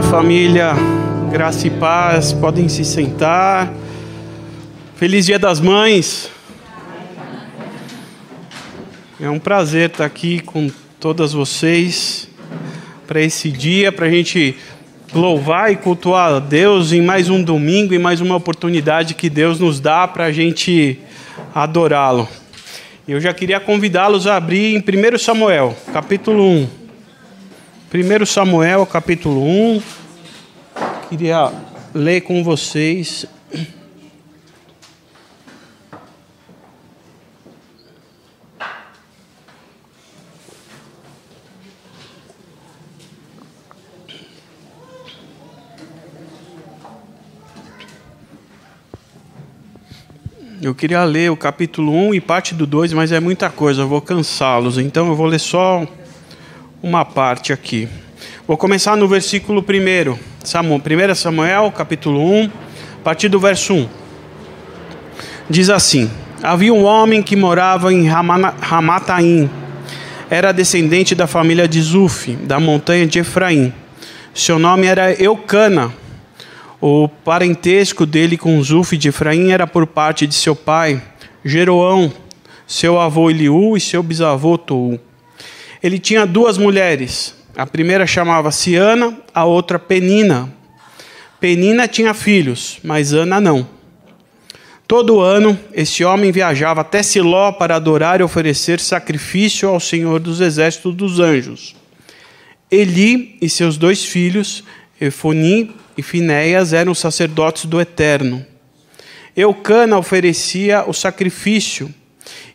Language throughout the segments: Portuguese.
dia, família. Graça e paz. Podem se sentar. Feliz Dia das Mães. É um prazer estar aqui com todas vocês para esse dia, para a gente louvar e cultuar a Deus em mais um domingo e mais uma oportunidade que Deus nos dá para a gente adorá-lo. Eu já queria convidá-los a abrir em 1 Samuel, capítulo 1. 1 Samuel, capítulo 1. Queria ler com vocês. Eu queria ler o capítulo 1 e parte do 2, mas é muita coisa, eu vou cansá-los, então eu vou ler só uma parte aqui. Vou começar no versículo 1, Samuel, 1 Samuel, capítulo 1, a partir do verso 1. Diz assim: Havia um homem que morava em Ramataim, era descendente da família de Zuf, da montanha de Efraim. Seu nome era Eucana o parentesco dele com Zuf de Efraim era por parte de seu pai, Jeroão, seu avô Eliú e seu bisavô Tou. Ele tinha duas mulheres. A primeira chamava-se Ana, a outra Penina. Penina tinha filhos, mas Ana não. Todo ano, esse homem viajava até Siló para adorar e oferecer sacrifício ao Senhor dos exércitos dos anjos. Eli e seus dois filhos, Efoni e Finéias eram sacerdotes do Eterno. Eucana oferecia o sacrifício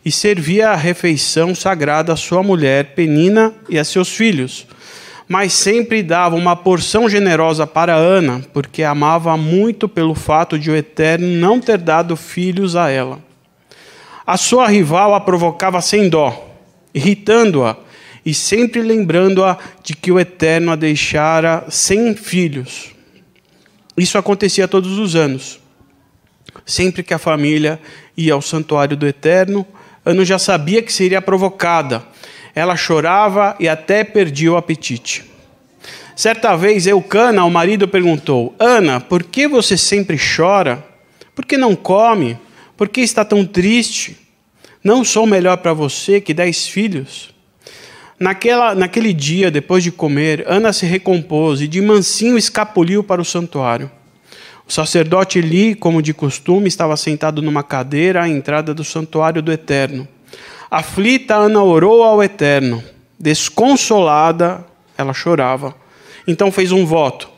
e servia a refeição sagrada à sua mulher Penina e a seus filhos, mas sempre dava uma porção generosa para Ana, porque amava muito pelo fato de o Eterno não ter dado filhos a ela. A sua rival a provocava sem dó, irritando-a e sempre lembrando-a de que o Eterno a deixara sem filhos. Isso acontecia todos os anos. Sempre que a família ia ao santuário do Eterno, Ana já sabia que seria provocada. Ela chorava e até perdia o apetite. Certa vez, Eucana, o marido, perguntou: Ana, por que você sempre chora? Por que não come? Por que está tão triste? Não sou melhor para você que dez filhos? Naquela, naquele dia, depois de comer, Ana se recompôs e de mansinho escapuliu para o santuário. O sacerdote Eli, como de costume, estava sentado numa cadeira à entrada do santuário do Eterno. Aflita, Ana orou ao Eterno. Desconsolada, ela chorava. Então fez um voto: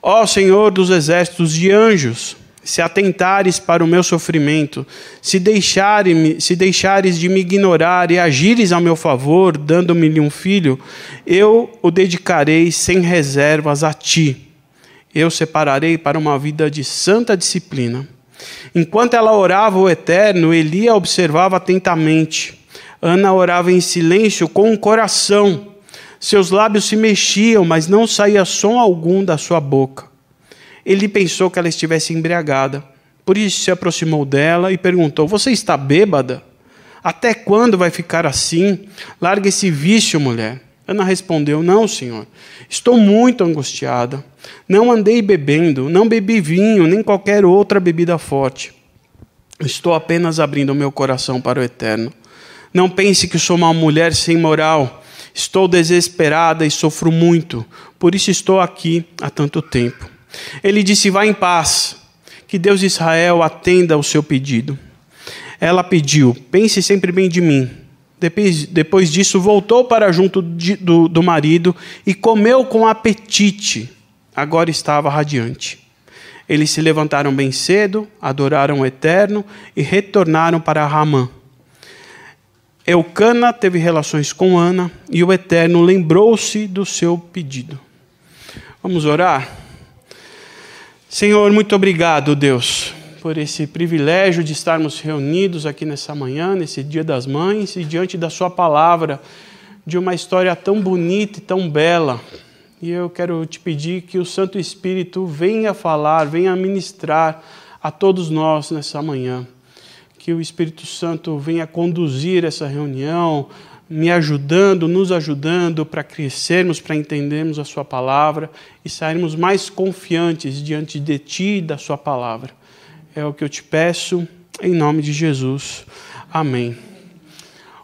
Ó Senhor dos exércitos de anjos, se atentares para o meu sofrimento, se, deixares, se deixares de me ignorar e agires ao meu favor, dando-me-lhe um filho, eu o dedicarei sem reservas a ti. Eu separarei para uma vida de santa disciplina. Enquanto ela orava o Eterno, Eli a observava atentamente. Ana orava em silêncio com o coração. Seus lábios se mexiam, mas não saía som algum da sua boca. Ele pensou que ela estivesse embriagada. Por isso se aproximou dela e perguntou: Você está bêbada? Até quando vai ficar assim? Larga esse vício, mulher. Ana respondeu: Não, senhor. Estou muito angustiada. Não andei bebendo, não bebi vinho, nem qualquer outra bebida forte. Estou apenas abrindo meu coração para o eterno. Não pense que sou uma mulher sem moral. Estou desesperada e sofro muito. Por isso estou aqui há tanto tempo. Ele disse: Vá em paz, que Deus de Israel atenda ao seu pedido. Ela pediu: Pense sempre bem de mim. Depois, depois disso, voltou para junto de, do, do marido e comeu com apetite. Agora estava radiante. Eles se levantaram bem cedo, adoraram o Eterno e retornaram para Ramã. Eucana teve relações com Ana e o Eterno lembrou-se do seu pedido. Vamos orar? Senhor, muito obrigado, Deus, por esse privilégio de estarmos reunidos aqui nessa manhã, nesse Dia das Mães, e diante da Sua palavra, de uma história tão bonita e tão bela. E eu quero te pedir que o Santo Espírito venha falar, venha ministrar a todos nós nessa manhã. Que o Espírito Santo venha conduzir essa reunião, me ajudando, nos ajudando para crescermos, para entendermos a Sua palavra e sairmos mais confiantes diante de Ti e da Sua palavra. É o que eu te peço, em nome de Jesus. Amém.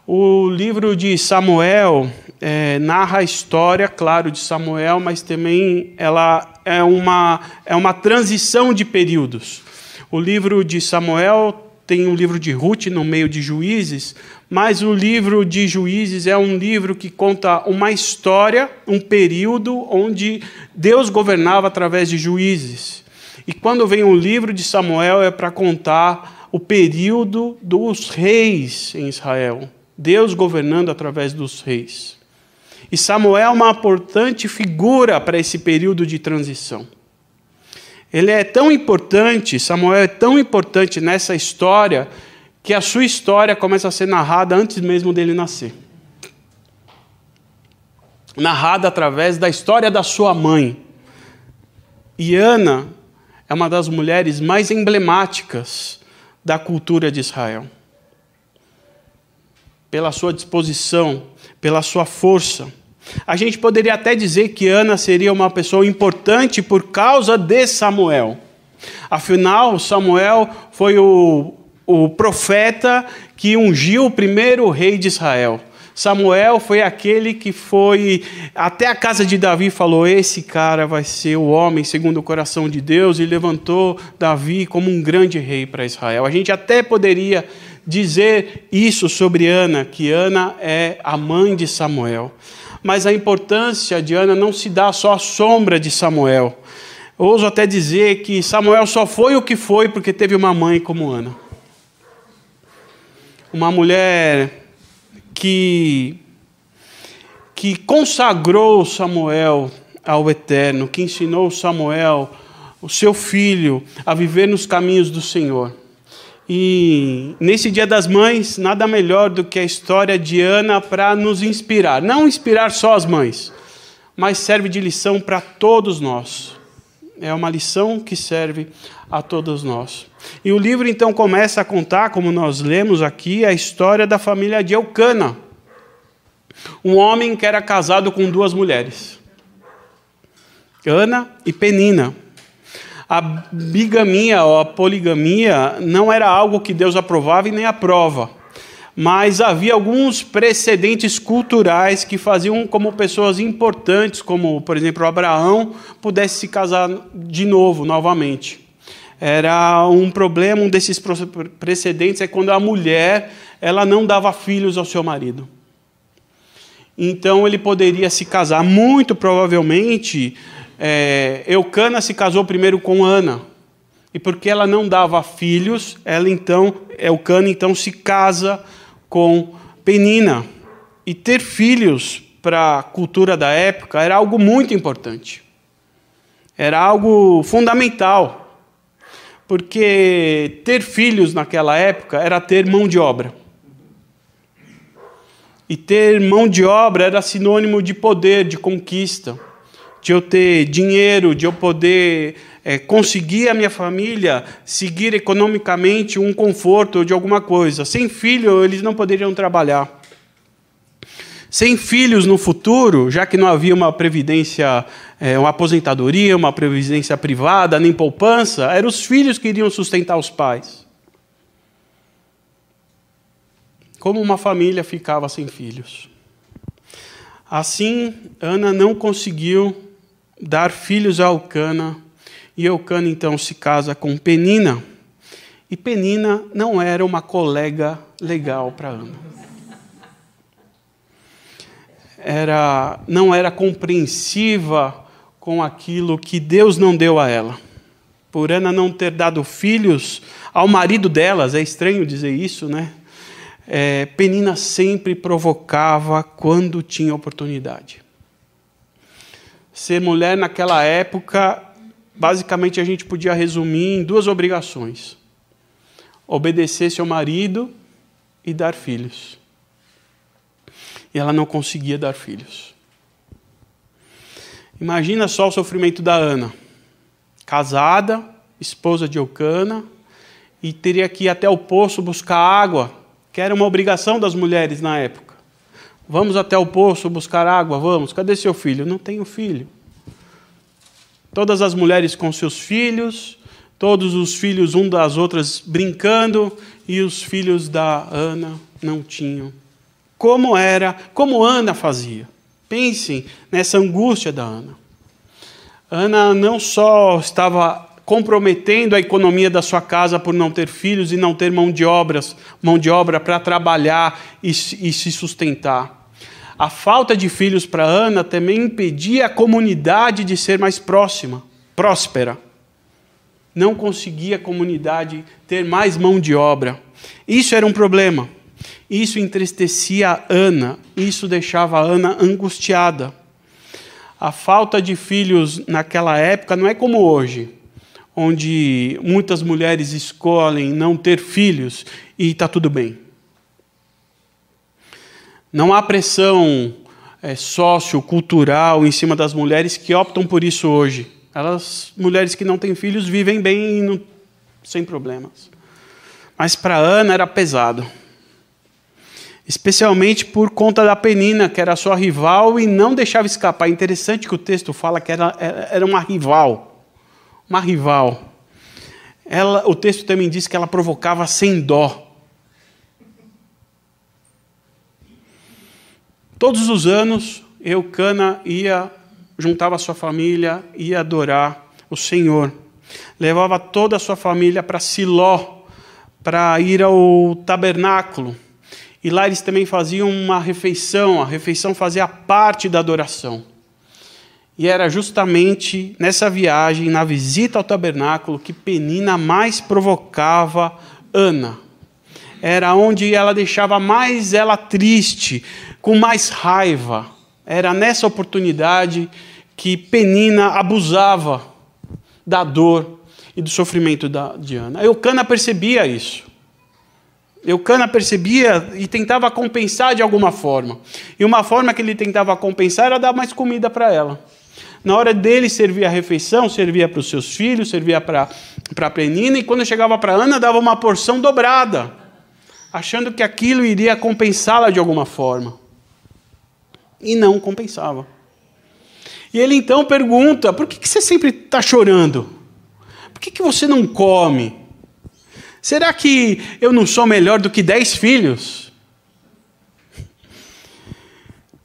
O livro de Samuel é, narra a história, claro, de Samuel, mas também ela é uma, é uma transição de períodos. O livro de Samuel tem o livro de Ruth no meio de Juízes, mas o livro de Juízes é um livro que conta uma história, um período onde Deus governava através de juízes. E quando vem o livro de Samuel é para contar o período dos reis em Israel. Deus governando através dos reis. E Samuel é uma importante figura para esse período de transição. Ele é tão importante, Samuel é tão importante nessa história, que a sua história começa a ser narrada antes mesmo dele nascer. Narrada através da história da sua mãe. E Ana é uma das mulheres mais emblemáticas da cultura de Israel. Pela sua disposição, pela sua força a gente poderia até dizer que Ana seria uma pessoa importante por causa de Samuel. Afinal, Samuel foi o, o profeta que ungiu o primeiro rei de Israel. Samuel foi aquele que foi até a casa de Davi e falou: Esse cara vai ser o homem segundo o coração de Deus, e levantou Davi como um grande rei para Israel. A gente até poderia dizer isso sobre Ana, que Ana é a mãe de Samuel mas a importância de Ana não se dá só à sombra de Samuel. Ouso até dizer que Samuel só foi o que foi porque teve uma mãe como Ana. Uma mulher que, que consagrou Samuel ao Eterno, que ensinou Samuel, o seu filho, a viver nos caminhos do Senhor. E nesse Dia das Mães, nada melhor do que a história de Ana para nos inspirar. Não inspirar só as mães, mas serve de lição para todos nós. É uma lição que serve a todos nós. E o livro então começa a contar, como nós lemos aqui, a história da família de Eucana. Um homem que era casado com duas mulheres, Ana e Penina a bigamia ou a poligamia não era algo que Deus aprovava e nem aprova. Mas havia alguns precedentes culturais que faziam como pessoas importantes, como por exemplo Abraão, pudesse se casar de novo, novamente. Era um problema, um desses precedentes é quando a mulher ela não dava filhos ao seu marido. Então ele poderia se casar, muito provavelmente é, Eucana se casou primeiro com Ana. E porque ela não dava filhos, ela então, Eucana então se casa com Penina. E ter filhos para a cultura da época era algo muito importante. Era algo fundamental. Porque ter filhos naquela época era ter mão de obra. E ter mão de obra era sinônimo de poder, de conquista de eu ter dinheiro, de eu poder é, conseguir a minha família seguir economicamente um conforto de alguma coisa. Sem filho, eles não poderiam trabalhar. Sem filhos no futuro, já que não havia uma previdência, é, uma aposentadoria, uma previdência privada, nem poupança, eram os filhos que iriam sustentar os pais. Como uma família ficava sem filhos. Assim, Ana não conseguiu dar filhos a Eucana, e Eucana então se casa com Penina. E Penina não era uma colega legal para Ana. Era, não era compreensiva com aquilo que Deus não deu a ela. Por Ana não ter dado filhos ao marido delas, é estranho dizer isso, né? É, Penina sempre provocava quando tinha oportunidade. Ser mulher naquela época, basicamente a gente podia resumir em duas obrigações: obedecer seu marido e dar filhos. E ela não conseguia dar filhos. Imagina só o sofrimento da Ana, casada, esposa de Eucana, e teria que ir até o poço buscar água, que era uma obrigação das mulheres na época. Vamos até o poço buscar água, vamos. Cadê seu filho? Não tenho filho. Todas as mulheres com seus filhos, todos os filhos um das outras brincando, e os filhos da Ana não tinham. Como era, como Ana fazia. Pensem nessa angústia da Ana. Ana não só estava comprometendo a economia da sua casa por não ter filhos e não ter mão de obras, mão de obra para trabalhar e, e se sustentar. A falta de filhos para Ana também impedia a comunidade de ser mais próxima, próspera. Não conseguia a comunidade ter mais mão de obra. Isso era um problema. Isso entristecia Ana, isso deixava Ana angustiada. A falta de filhos naquela época não é como hoje, onde muitas mulheres escolhem não ter filhos e está tudo bem. Não há pressão é, sociocultural em cima das mulheres que optam por isso hoje. Elas, mulheres que não têm filhos, vivem bem não, sem problemas. Mas para Ana era pesado especialmente por conta da Penina, que era sua rival e não deixava escapar. É interessante que o texto fala que era, era uma rival. Uma rival. Ela, o texto também diz que ela provocava sem dó. Todos os anos, Eucana ia, juntava sua família, ia adorar o Senhor. Levava toda a sua família para Siló, para ir ao tabernáculo e lá eles também faziam uma refeição, a refeição fazia parte da adoração. E era justamente nessa viagem, na visita ao tabernáculo, que Penina mais provocava Ana. Era onde ela deixava mais ela triste, com mais raiva. Era nessa oportunidade que Penina abusava da dor e do sofrimento de Ana. Eucana percebia isso. Eucana percebia e tentava compensar de alguma forma. E uma forma que ele tentava compensar era dar mais comida para ela. Na hora dele servir a refeição, servia para os seus filhos, servia para a Penina, e quando chegava para Ana, dava uma porção dobrada, achando que aquilo iria compensá-la de alguma forma. E não compensava. E ele então pergunta: por que, que você sempre está chorando? Por que, que você não come? Será que eu não sou melhor do que dez filhos?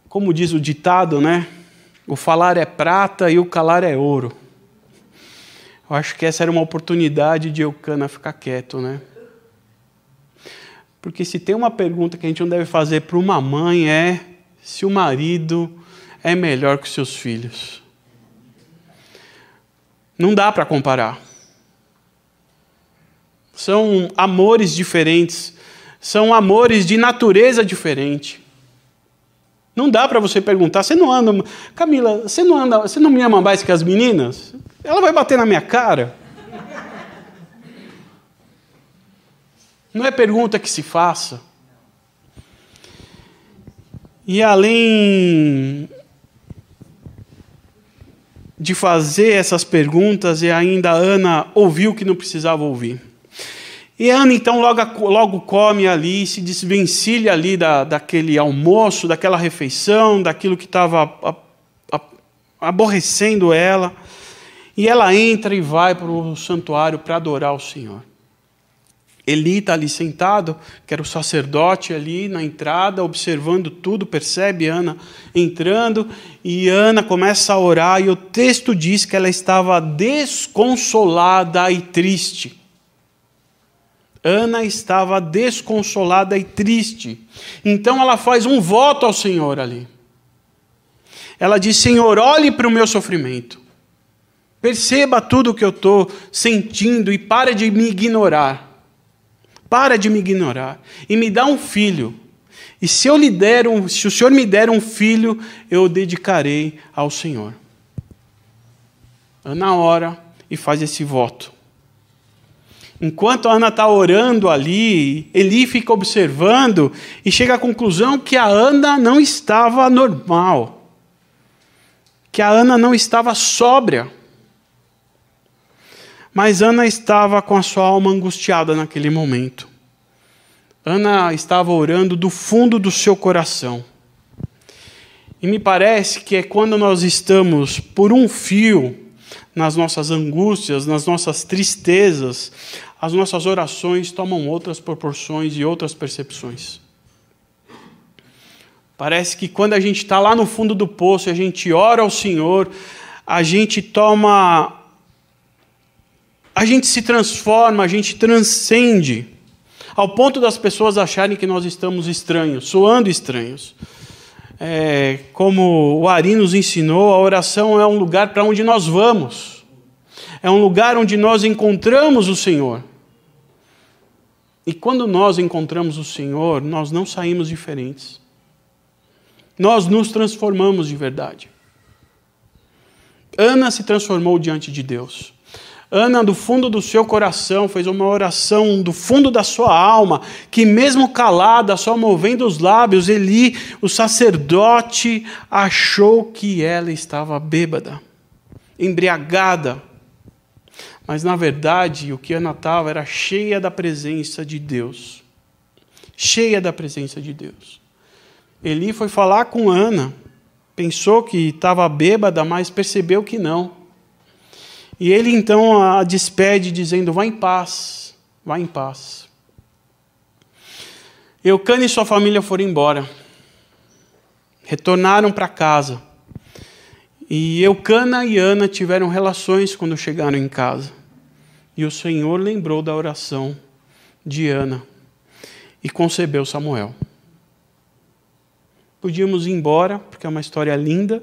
Como diz o ditado, né? O falar é prata e o calar é ouro. Eu acho que essa era uma oportunidade de Eucana ficar quieto, né? Porque se tem uma pergunta que a gente não deve fazer para uma mãe é se o marido é melhor que seus filhos. Não dá para comparar. São amores diferentes, são amores de natureza diferente. Não dá para você perguntar, você não anda, Camila, você não anda, você não me ama mais que as meninas? Ela vai bater na minha cara. Não é pergunta que se faça. E além de fazer essas perguntas, e ainda a Ana ouviu o que não precisava ouvir. E Ana então logo, logo come ali, se desvencilha ali da, daquele almoço, daquela refeição, daquilo que estava aborrecendo ela. E ela entra e vai para o santuário para adorar o Senhor. Eli está ali sentado, que era o sacerdote ali na entrada, observando tudo, percebe Ana entrando, e Ana começa a orar, e o texto diz que ela estava desconsolada e triste. Ana estava desconsolada e triste. Então ela faz um voto ao Senhor ali. Ela diz: Senhor, olhe para o meu sofrimento. Perceba tudo o que eu estou sentindo e para de me ignorar. Para de me ignorar. E me dá um filho. E se eu lhe der um, se o Senhor me der um filho, eu o dedicarei ao Senhor. Ana ora e faz esse voto. Enquanto a Ana está orando ali, Eli fica observando e chega à conclusão que a Ana não estava normal, que a Ana não estava sóbria. Mas Ana estava com a sua alma angustiada naquele momento. Ana estava orando do fundo do seu coração. E me parece que é quando nós estamos por um fio nas nossas angústias, nas nossas tristezas, as nossas orações tomam outras proporções e outras percepções. Parece que quando a gente está lá no fundo do poço e a gente ora ao Senhor, a gente toma. A gente se transforma, a gente transcende, ao ponto das pessoas acharem que nós estamos estranhos, soando estranhos. É, como o Ari nos ensinou, a oração é um lugar para onde nós vamos, é um lugar onde nós encontramos o Senhor. E quando nós encontramos o Senhor, nós não saímos diferentes nós nos transformamos de verdade. Ana se transformou diante de Deus. Ana, do fundo do seu coração, fez uma oração do fundo da sua alma, que mesmo calada, só movendo os lábios, Eli, o sacerdote, achou que ela estava bêbada, embriagada. Mas na verdade, o que Ana estava era cheia da presença de Deus. Cheia da presença de Deus. Eli foi falar com Ana, pensou que estava bêbada, mas percebeu que não. E ele então a despede, dizendo: Vá em paz, vá em paz. Eucana e sua família foram embora, retornaram para casa. E Eucana e Ana tiveram relações quando chegaram em casa. E o Senhor lembrou da oração de Ana e concebeu Samuel. Podíamos ir embora, porque é uma história linda.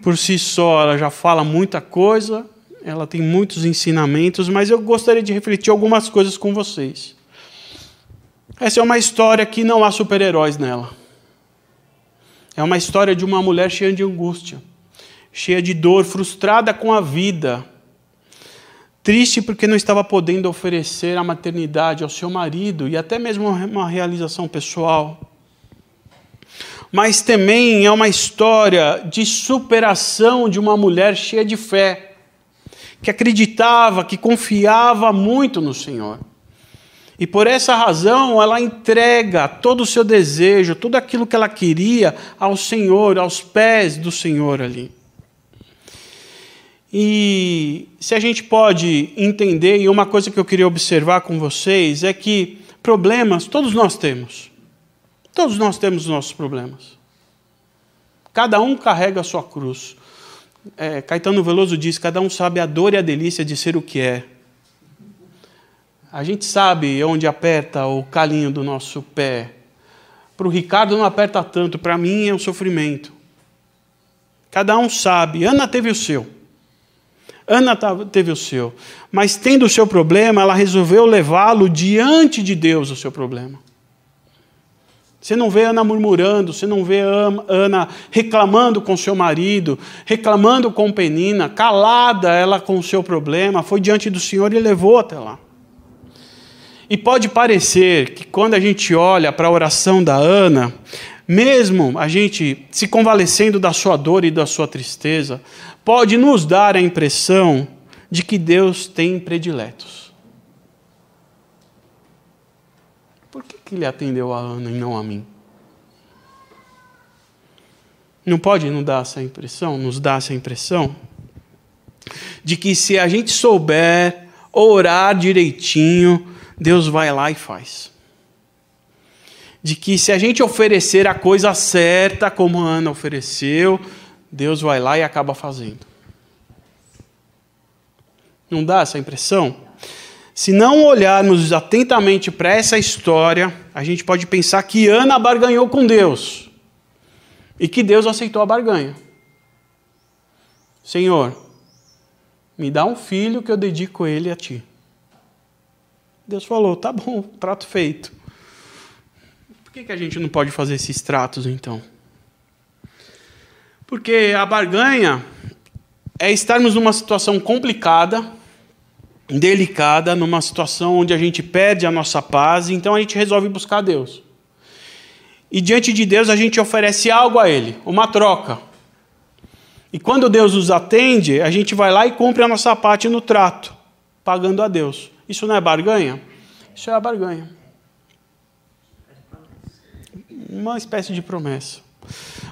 Por si só, ela já fala muita coisa, ela tem muitos ensinamentos, mas eu gostaria de refletir algumas coisas com vocês. Essa é uma história que não há super-heróis nela. É uma história de uma mulher cheia de angústia, cheia de dor, frustrada com a vida, triste porque não estava podendo oferecer a maternidade ao seu marido e até mesmo uma realização pessoal mas também é uma história de superação de uma mulher cheia de fé, que acreditava, que confiava muito no Senhor. E por essa razão ela entrega todo o seu desejo, tudo aquilo que ela queria ao Senhor, aos pés do Senhor ali. E se a gente pode entender, e uma coisa que eu queria observar com vocês é que problemas todos nós temos. Todos nós temos nossos problemas. Cada um carrega a sua cruz. É, Caetano Veloso diz: cada um sabe a dor e a delícia de ser o que é. A gente sabe onde aperta o calinho do nosso pé. Para o Ricardo não aperta tanto, para mim é um sofrimento. Cada um sabe. Ana teve o seu. Ana teve o seu. Mas tendo o seu problema, ela resolveu levá-lo diante de Deus, o seu problema. Você não vê Ana murmurando, você não vê Ana reclamando com seu marido, reclamando com Penina, calada ela com o seu problema, foi diante do Senhor e levou até lá. E pode parecer que quando a gente olha para a oração da Ana, mesmo a gente se convalescendo da sua dor e da sua tristeza, pode nos dar a impressão de que Deus tem prediletos. Por que, que ele atendeu a Ana e não a mim? Não pode nos dar essa impressão, nos dar essa impressão de que se a gente souber orar direitinho, Deus vai lá e faz. De que se a gente oferecer a coisa certa, como a Ana ofereceu, Deus vai lá e acaba fazendo. Não dá essa impressão? Se não olharmos atentamente para essa história, a gente pode pensar que Ana barganhou com Deus e que Deus aceitou a barganha. Senhor, me dá um filho que eu dedico ele a ti. Deus falou: tá bom, trato feito. Por que, que a gente não pode fazer esses tratos então? Porque a barganha é estarmos numa situação complicada delicada, numa situação onde a gente perde a nossa paz, então a gente resolve buscar Deus. E diante de Deus a gente oferece algo a Ele, uma troca. E quando Deus nos atende, a gente vai lá e cumpre a nossa parte no trato, pagando a Deus. Isso não é barganha? Isso é a barganha. Uma espécie de promessa.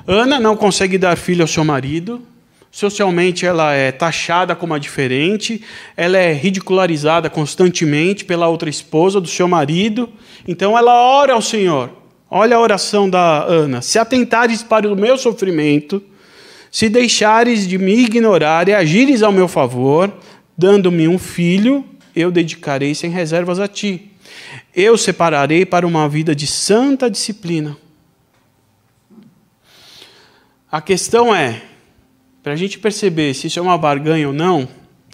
Ana não consegue dar filho ao seu marido. Socialmente, ela é taxada como a diferente, ela é ridicularizada constantemente pela outra esposa do seu marido. Então, ela ora ao Senhor. Olha a oração da Ana: Se atentares para o meu sofrimento, se deixares de me ignorar e agires ao meu favor, dando-me um filho, eu dedicarei sem reservas a ti. Eu separarei para uma vida de santa disciplina. A questão é: para a gente perceber se isso é uma barganha ou não,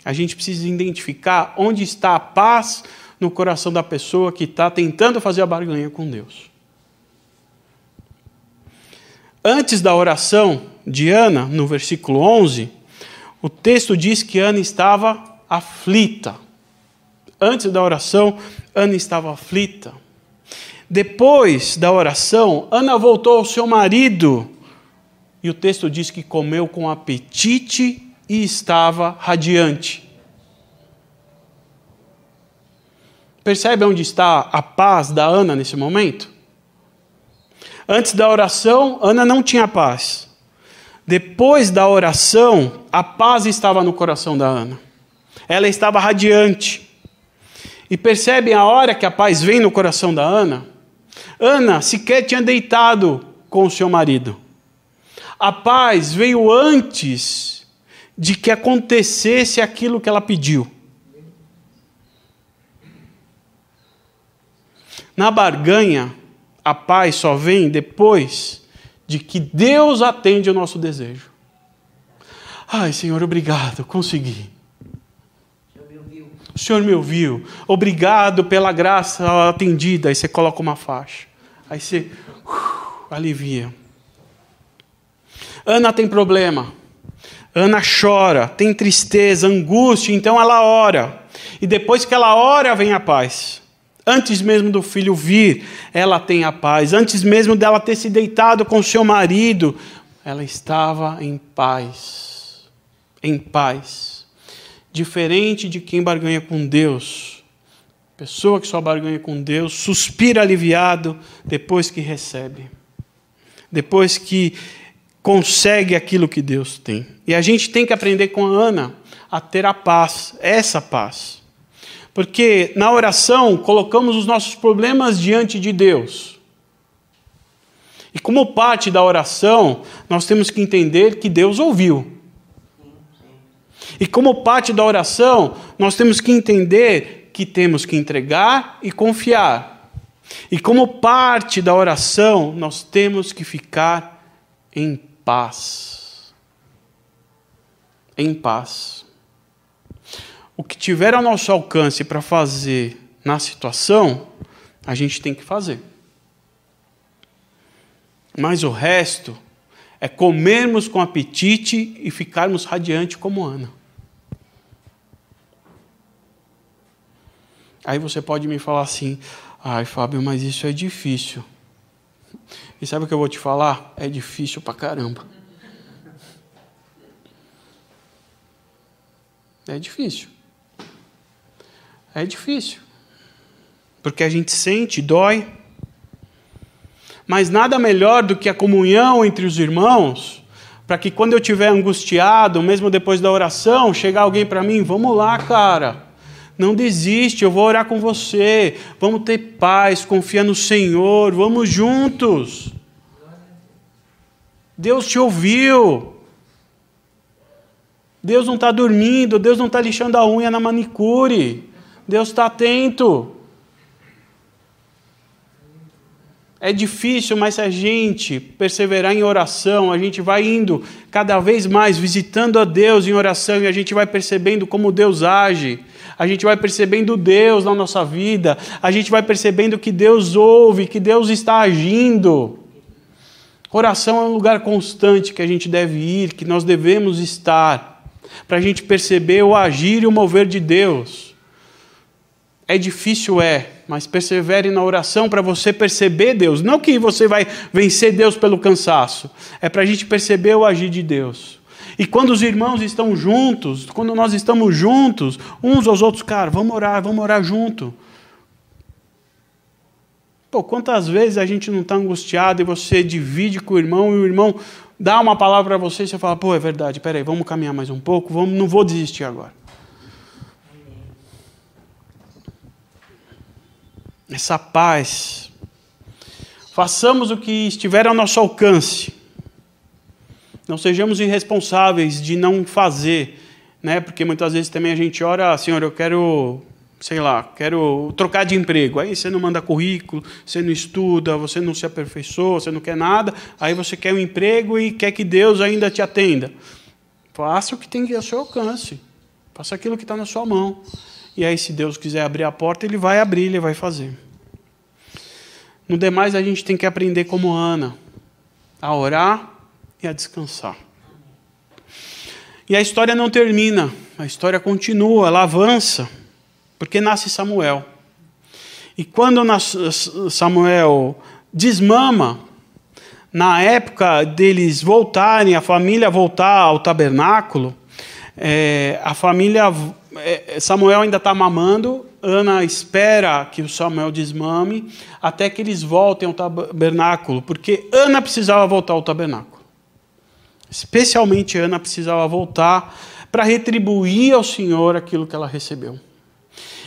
a gente precisa identificar onde está a paz no coração da pessoa que está tentando fazer a barganha com Deus. Antes da oração de Ana, no versículo 11, o texto diz que Ana estava aflita. Antes da oração, Ana estava aflita. Depois da oração, Ana voltou ao seu marido e o texto diz que comeu com apetite e estava radiante. Percebe onde está a paz da Ana nesse momento? Antes da oração, Ana não tinha paz. Depois da oração, a paz estava no coração da Ana. Ela estava radiante. E percebem a hora que a paz vem no coração da Ana? Ana sequer tinha deitado com o seu marido. A paz veio antes de que acontecesse aquilo que ela pediu. Na barganha, a paz só vem depois de que Deus atende o nosso desejo. Ai, Senhor, obrigado, consegui. O Senhor me ouviu. Obrigado pela graça atendida. Aí você coloca uma faixa. Aí você uh, alivia. Ana tem problema. Ana chora, tem tristeza, angústia, então ela ora. E depois que ela ora, vem a paz. Antes mesmo do filho vir, ela tem a paz. Antes mesmo dela ter se deitado com seu marido, ela estava em paz. Em paz. Diferente de quem barganha com Deus. Pessoa que só barganha com Deus, suspira aliviado depois que recebe. Depois que consegue aquilo que Deus tem. E a gente tem que aprender com a Ana a ter a paz, essa paz. Porque na oração colocamos os nossos problemas diante de Deus. E como parte da oração, nós temos que entender que Deus ouviu. E como parte da oração, nós temos que entender que temos que entregar e confiar. E como parte da oração, nós temos que ficar em paz. Em paz. O que tiver ao nosso alcance para fazer na situação, a gente tem que fazer. Mas o resto é comermos com apetite e ficarmos radiante como Ana. Aí você pode me falar assim: ai, Fábio, mas isso é difícil. E sabe o que eu vou te falar? É difícil pra caramba. É difícil. É difícil. Porque a gente sente, dói. Mas nada melhor do que a comunhão entre os irmãos, para que quando eu estiver angustiado, mesmo depois da oração, chegar alguém para mim, vamos lá, cara. Não desiste, eu vou orar com você. Vamos ter paz, confia no Senhor, vamos juntos. Deus te ouviu. Deus não está dormindo, Deus não está lixando a unha na manicure. Deus está atento. É difícil, mas se a gente perseverar em oração, a gente vai indo cada vez mais visitando a Deus em oração e a gente vai percebendo como Deus age, a gente vai percebendo Deus na nossa vida, a gente vai percebendo que Deus ouve, que Deus está agindo. Oração é um lugar constante que a gente deve ir, que nós devemos estar, para a gente perceber o agir e o mover de Deus. É difícil, é, mas persevere na oração para você perceber Deus. Não que você vai vencer Deus pelo cansaço, é para a gente perceber o agir de Deus. E quando os irmãos estão juntos, quando nós estamos juntos, uns aos outros, cara, vamos orar, vamos orar junto. Pô, quantas vezes a gente não está angustiado e você divide com o irmão e o irmão dá uma palavra para você e você fala, pô, é verdade, peraí, vamos caminhar mais um pouco, vamos, não vou desistir agora. Essa paz. Façamos o que estiver ao nosso alcance. Não sejamos irresponsáveis de não fazer, né? Porque muitas vezes também a gente ora, Senhor, eu quero sei lá, quero trocar de emprego. Aí você não manda currículo, você não estuda, você não se aperfeiçoa, você não quer nada. Aí você quer um emprego e quer que Deus ainda te atenda. Faça o que tem ao seu alcance. Faça aquilo que está na sua mão. E aí, se Deus quiser abrir a porta, Ele vai abrir, Ele vai fazer. No demais, a gente tem que aprender como Ana, a orar e a descansar. E a história não termina, a história continua, ela avança. Porque nasce Samuel. E quando Samuel desmama, na época deles voltarem, a família voltar ao tabernáculo, é, a família. É, Samuel ainda está mamando, Ana espera que o Samuel desmame, até que eles voltem ao tabernáculo, porque Ana precisava voltar ao tabernáculo. Especialmente Ana precisava voltar para retribuir ao Senhor aquilo que ela recebeu.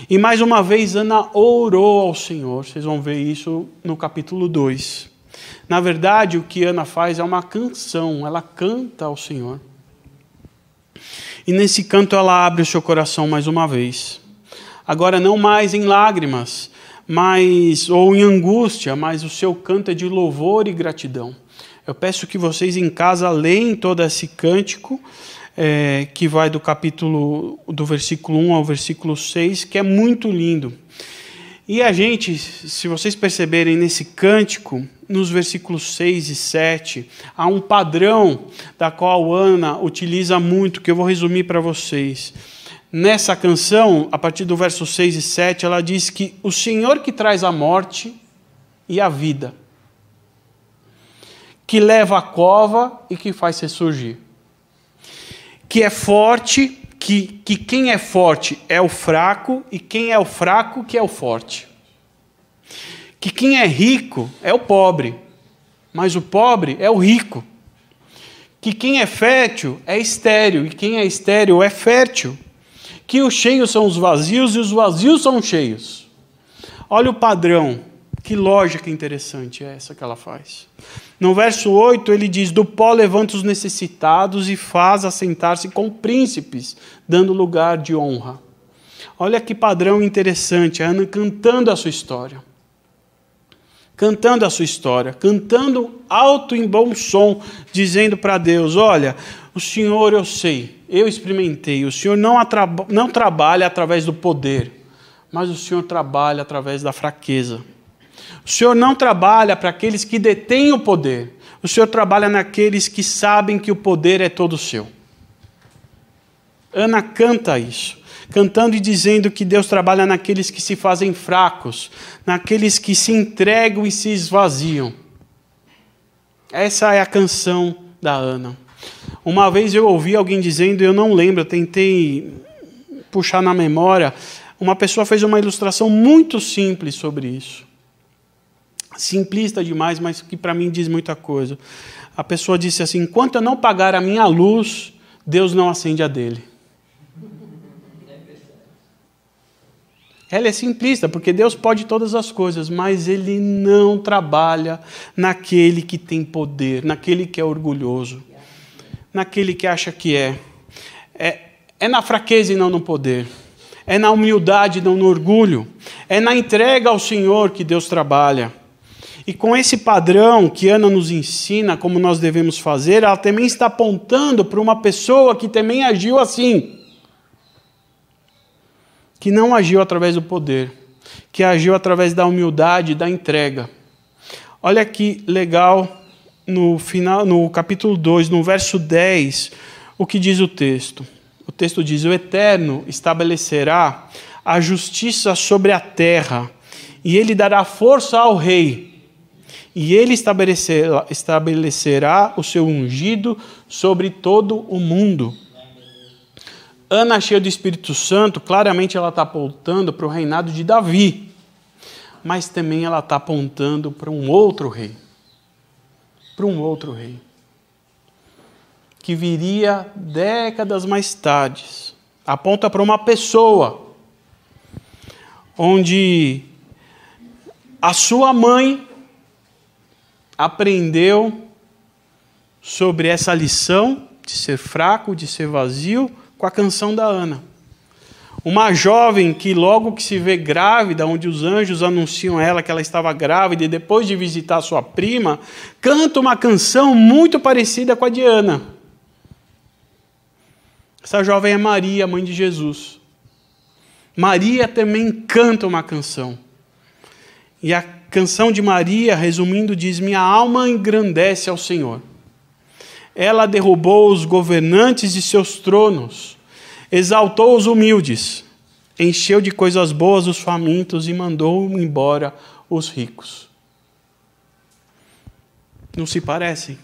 E mais uma vez Ana orou ao Senhor, vocês vão ver isso no capítulo 2. Na verdade, o que Ana faz é uma canção, ela canta ao Senhor. E nesse canto ela abre o seu coração mais uma vez. Agora, não mais em lágrimas, mas ou em angústia, mas o seu canto é de louvor e gratidão. Eu peço que vocês em casa leem todo esse cântico é, que vai do capítulo, do versículo 1 ao versículo 6, que é muito lindo. E a gente, se vocês perceberem nesse cântico, nos versículos 6 e 7, há um padrão da qual Ana utiliza muito, que eu vou resumir para vocês. Nessa canção, a partir do verso 6 e 7, ela diz que o Senhor que traz a morte e a vida, que leva a cova e que faz ressurgir que é forte, que, que quem é forte é o fraco, e quem é o fraco que é o forte. Que quem é rico é o pobre, mas o pobre é o rico. Que quem é fértil é estéril, e quem é estéril é fértil. Que os cheios são os vazios e os vazios são cheios. Olha o padrão que lógica interessante é essa que ela faz. No verso 8, ele diz: Do pó levanta os necessitados e faz assentar-se com príncipes, dando lugar de honra. Olha que padrão interessante, a Ana cantando a sua história. Cantando a sua história, cantando alto em bom som, dizendo para Deus: Olha, o Senhor eu sei, eu experimentei, o Senhor não, não trabalha através do poder, mas o Senhor trabalha através da fraqueza. O Senhor não trabalha para aqueles que detêm o poder. O Senhor trabalha naqueles que sabem que o poder é todo seu. Ana canta isso, cantando e dizendo que Deus trabalha naqueles que se fazem fracos, naqueles que se entregam e se esvaziam. Essa é a canção da Ana. Uma vez eu ouvi alguém dizendo, eu não lembro, eu tentei puxar na memória, uma pessoa fez uma ilustração muito simples sobre isso simplista demais, mas que para mim diz muita coisa. A pessoa disse assim: enquanto eu não pagar a minha luz, Deus não acende a dele. Ela é simplista, porque Deus pode todas as coisas, mas Ele não trabalha naquele que tem poder, naquele que é orgulhoso, naquele que acha que é. É, é na fraqueza e não no poder. É na humildade e não no orgulho. É na entrega ao Senhor que Deus trabalha. E com esse padrão que Ana nos ensina como nós devemos fazer, ela também está apontando para uma pessoa que também agiu assim. Que não agiu através do poder, que agiu através da humildade, da entrega. Olha que legal no final, no capítulo 2, no verso 10, o que diz o texto. O texto diz: "O Eterno estabelecerá a justiça sobre a terra, e ele dará força ao rei e ele estabelecerá, estabelecerá o seu ungido sobre todo o mundo. Ana, cheia do Espírito Santo, claramente ela está apontando para o reinado de Davi. mas também ela está apontando para um outro rei. Para um outro rei. Que viria décadas mais tarde. Aponta para uma pessoa onde a sua mãe aprendeu sobre essa lição de ser fraco, de ser vazio, com a canção da Ana. Uma jovem que, logo que se vê grávida, onde os anjos anunciam a ela que ela estava grávida, e depois de visitar sua prima, canta uma canção muito parecida com a de Ana. Essa jovem é Maria, mãe de Jesus. Maria também canta uma canção. E a canção de Maria, resumindo, diz: Minha alma engrandece ao Senhor. Ela derrubou os governantes de seus tronos exaltou os humildes, encheu de coisas boas os famintos e mandou embora os ricos. Não se parecem?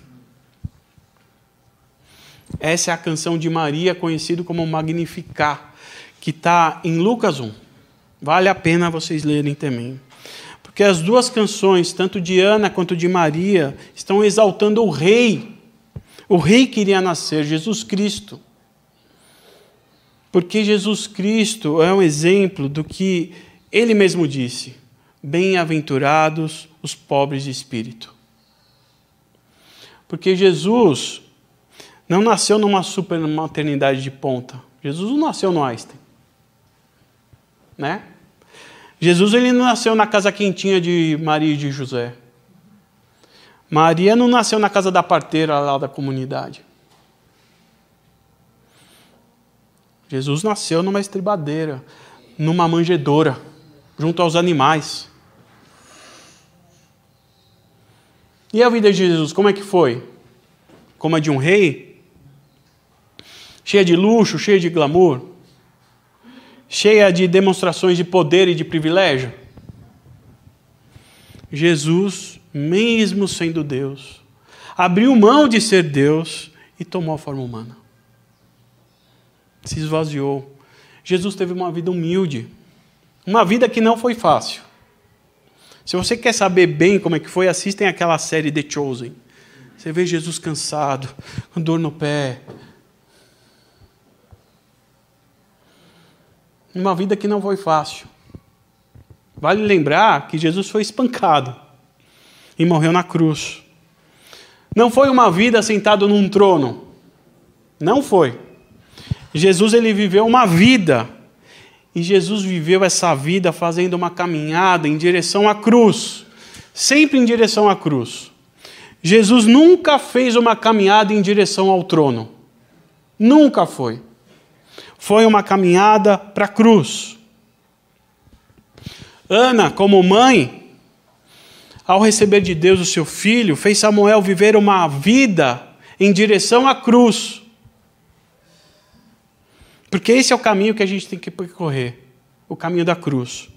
Essa é a canção de Maria, conhecida como Magnificar, que está em Lucas 1. Vale a pena vocês lerem também. Porque as duas canções, tanto de Ana quanto de Maria, estão exaltando o rei. O rei que iria nascer, Jesus Cristo. Porque Jesus Cristo é um exemplo do que ele mesmo disse: Bem-aventurados os pobres de espírito. Porque Jesus não nasceu numa super maternidade de ponta. Jesus não nasceu no Einstein. Né? Jesus ele não nasceu na casa quentinha de Maria e de José. Maria não nasceu na casa da parteira lá da comunidade. Jesus nasceu numa estribadeira, numa manjedoura, junto aos animais. E a vida de Jesus, como é que foi? Como a de um rei? Cheia de luxo, cheia de glamour? Cheia de demonstrações de poder e de privilégio? Jesus, mesmo sendo Deus, abriu mão de ser Deus e tomou a forma humana se esvaziou. Jesus teve uma vida humilde, uma vida que não foi fácil. Se você quer saber bem como é que foi, assistem aquela série The Chosen. Você vê Jesus cansado, com dor no pé. Uma vida que não foi fácil. Vale lembrar que Jesus foi espancado e morreu na cruz. Não foi uma vida sentado num trono. Não foi. Jesus ele viveu uma vida. E Jesus viveu essa vida fazendo uma caminhada em direção à cruz, sempre em direção à cruz. Jesus nunca fez uma caminhada em direção ao trono. Nunca foi. Foi uma caminhada para a cruz. Ana, como mãe, ao receber de Deus o seu filho, fez Samuel viver uma vida em direção à cruz. Porque esse é o caminho que a gente tem que percorrer o caminho da cruz.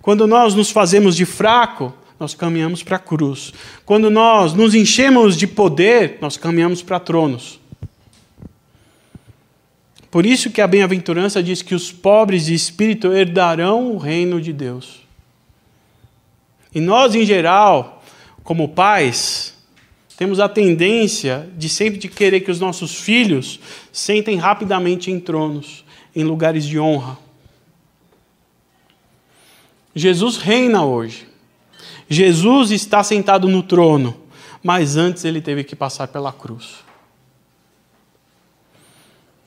Quando nós nos fazemos de fraco, nós caminhamos para a cruz. Quando nós nos enchemos de poder, nós caminhamos para tronos. Por isso que a bem-aventurança diz que os pobres de espírito herdarão o reino de Deus. E nós, em geral, como pais, temos a tendência de sempre de querer que os nossos filhos sentem rapidamente em tronos, em lugares de honra. Jesus reina hoje. Jesus está sentado no trono, mas antes ele teve que passar pela cruz.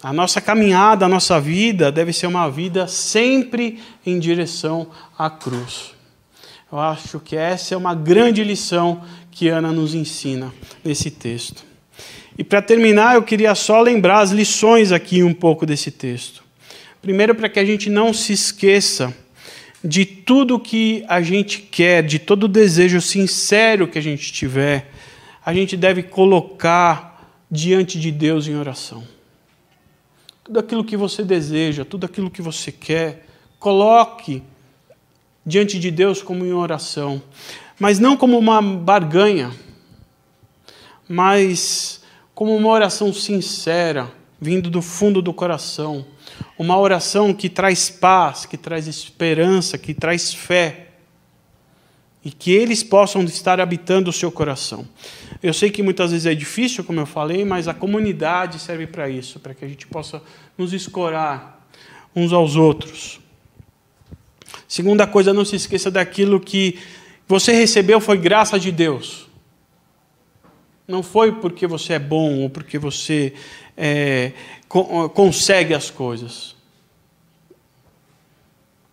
A nossa caminhada, a nossa vida deve ser uma vida sempre em direção à cruz. Eu acho que essa é uma grande lição que Ana nos ensina nesse texto. E para terminar, eu queria só lembrar as lições aqui um pouco desse texto. Primeiro, para que a gente não se esqueça de tudo que a gente quer, de todo o desejo sincero que a gente tiver, a gente deve colocar diante de Deus em oração. Tudo aquilo que você deseja, tudo aquilo que você quer, coloque diante de Deus como em oração mas não como uma barganha, mas como uma oração sincera, vindo do fundo do coração. Uma oração que traz paz, que traz esperança, que traz fé. e que eles possam estar habitando o seu coração. Eu sei que muitas vezes é difícil, como eu falei, mas a comunidade serve para isso, para que a gente possa nos escorar uns aos outros. Segunda coisa, não se esqueça daquilo que você recebeu foi graça de Deus. Não foi porque você é bom ou porque você é, consegue as coisas.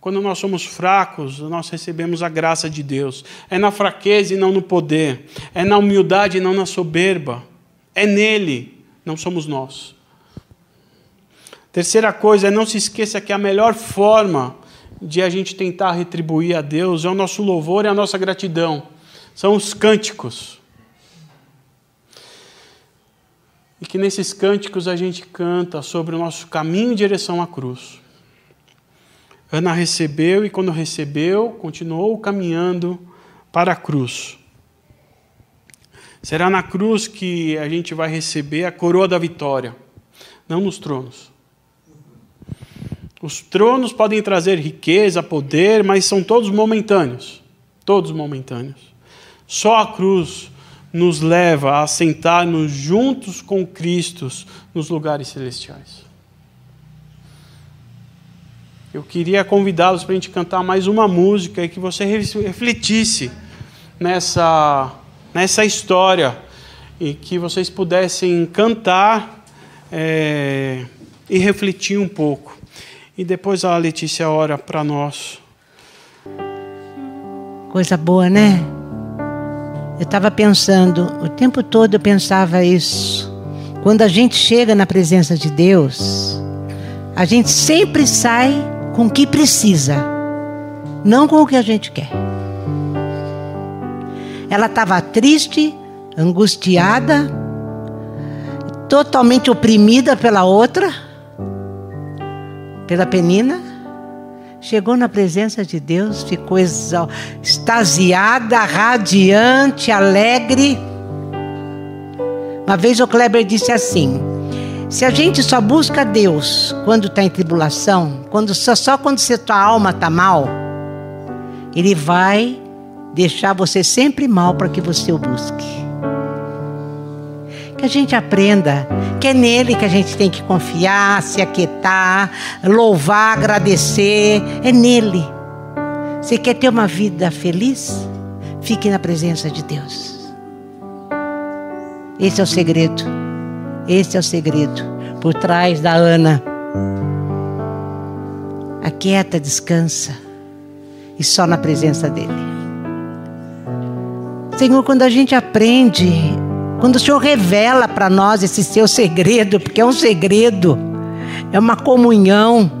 Quando nós somos fracos, nós recebemos a graça de Deus. É na fraqueza e não no poder. É na humildade e não na soberba. É nele, não somos nós. Terceira coisa não se esqueça que a melhor forma de a gente tentar retribuir a Deus é o nosso louvor e a nossa gratidão. São os cânticos. E que nesses cânticos a gente canta sobre o nosso caminho em direção à cruz. Ana recebeu e, quando recebeu, continuou caminhando para a cruz. Será na cruz que a gente vai receber a coroa da vitória, não nos tronos. Os tronos podem trazer riqueza, poder, mas são todos momentâneos. Todos momentâneos. Só a cruz nos leva a sentar-nos juntos com Cristo nos lugares celestiais. Eu queria convidá-los para a gente cantar mais uma música e que você refletisse nessa, nessa história e que vocês pudessem cantar é, e refletir um pouco. E depois a Letícia ora para nós. Coisa boa, né? Eu estava pensando, o tempo todo eu pensava isso. Quando a gente chega na presença de Deus, a gente sempre sai com o que precisa, não com o que a gente quer. Ela estava triste, angustiada, totalmente oprimida pela outra, pela penina. Chegou na presença de Deus, ficou extasiada, radiante, alegre. Uma vez o Kleber disse assim: se a gente só busca Deus quando está em tribulação, quando só, só quando a tua alma está mal, Ele vai deixar você sempre mal para que você o busque. Que a gente aprenda que é nele que a gente tem que confiar, se aquietar, louvar, agradecer. É nele. Você quer ter uma vida feliz? Fique na presença de Deus. Esse é o segredo. Esse é o segredo por trás da Ana. Aquieta, descansa e só na presença dele. Senhor, quando a gente aprende, quando o Senhor revela para nós esse seu segredo, porque é um segredo, é uma comunhão.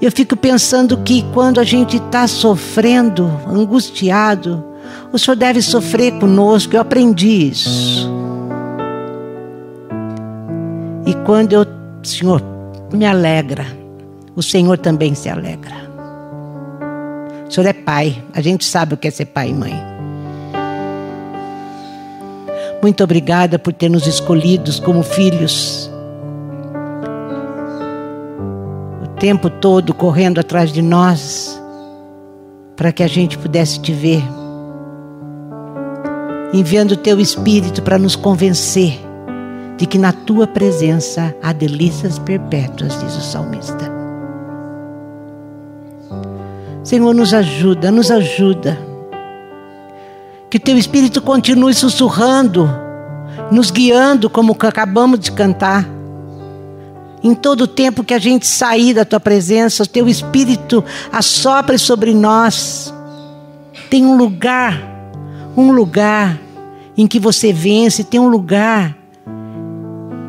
Eu fico pensando que quando a gente está sofrendo, angustiado, o Senhor deve sofrer conosco. Eu aprendi isso. E quando eu, Senhor, me alegra, o Senhor também se alegra. O Senhor é pai, a gente sabe o que é ser pai e mãe. Muito obrigada por ter nos escolhidos como filhos. O tempo todo correndo atrás de nós, para que a gente pudesse te ver. Enviando o teu Espírito para nos convencer de que na tua presença há delícias perpétuas, diz o salmista. Senhor, nos ajuda, nos ajuda. Que teu Espírito continue sussurrando, nos guiando, como acabamos de cantar. Em todo o tempo que a gente sair da tua presença, o teu Espírito assopre sobre nós. Tem um lugar, um lugar em que você vence, tem um lugar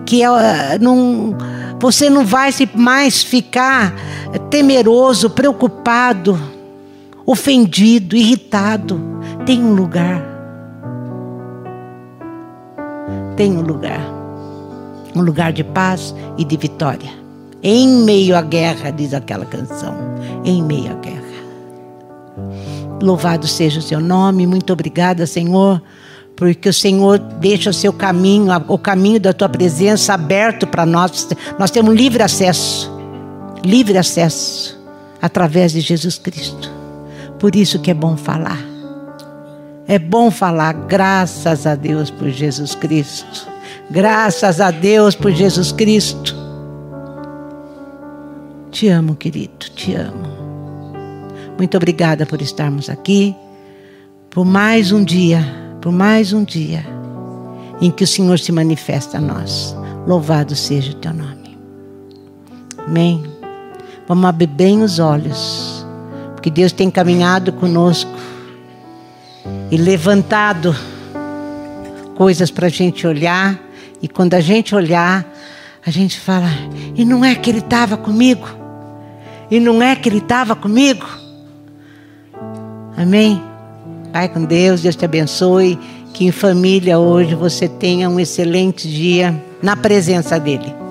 que é, não, você não vai mais ficar temeroso, preocupado, ofendido, irritado. Tem um lugar. Tem um lugar. Um lugar de paz e de vitória. Em meio à guerra, diz aquela canção. Em meio à guerra. Louvado seja o seu nome. Muito obrigada, Senhor porque o Senhor deixa o seu caminho, o caminho da tua presença aberto para nós. Nós temos livre acesso, livre acesso através de Jesus Cristo. Por isso que é bom falar. É bom falar graças a Deus por Jesus Cristo. Graças a Deus por Jesus Cristo. Te amo, querido, te amo. Muito obrigada por estarmos aqui, por mais um dia, por mais um dia em que o Senhor se manifesta a nós. Louvado seja o teu nome. Amém. Vamos abrir bem os olhos, porque Deus tem caminhado conosco e levantado coisas para a gente olhar. E quando a gente olhar, a gente fala: e não é que ele estava comigo? E não é que ele estava comigo? Amém? Pai com Deus, Deus te abençoe. Que em família hoje você tenha um excelente dia na presença dEle.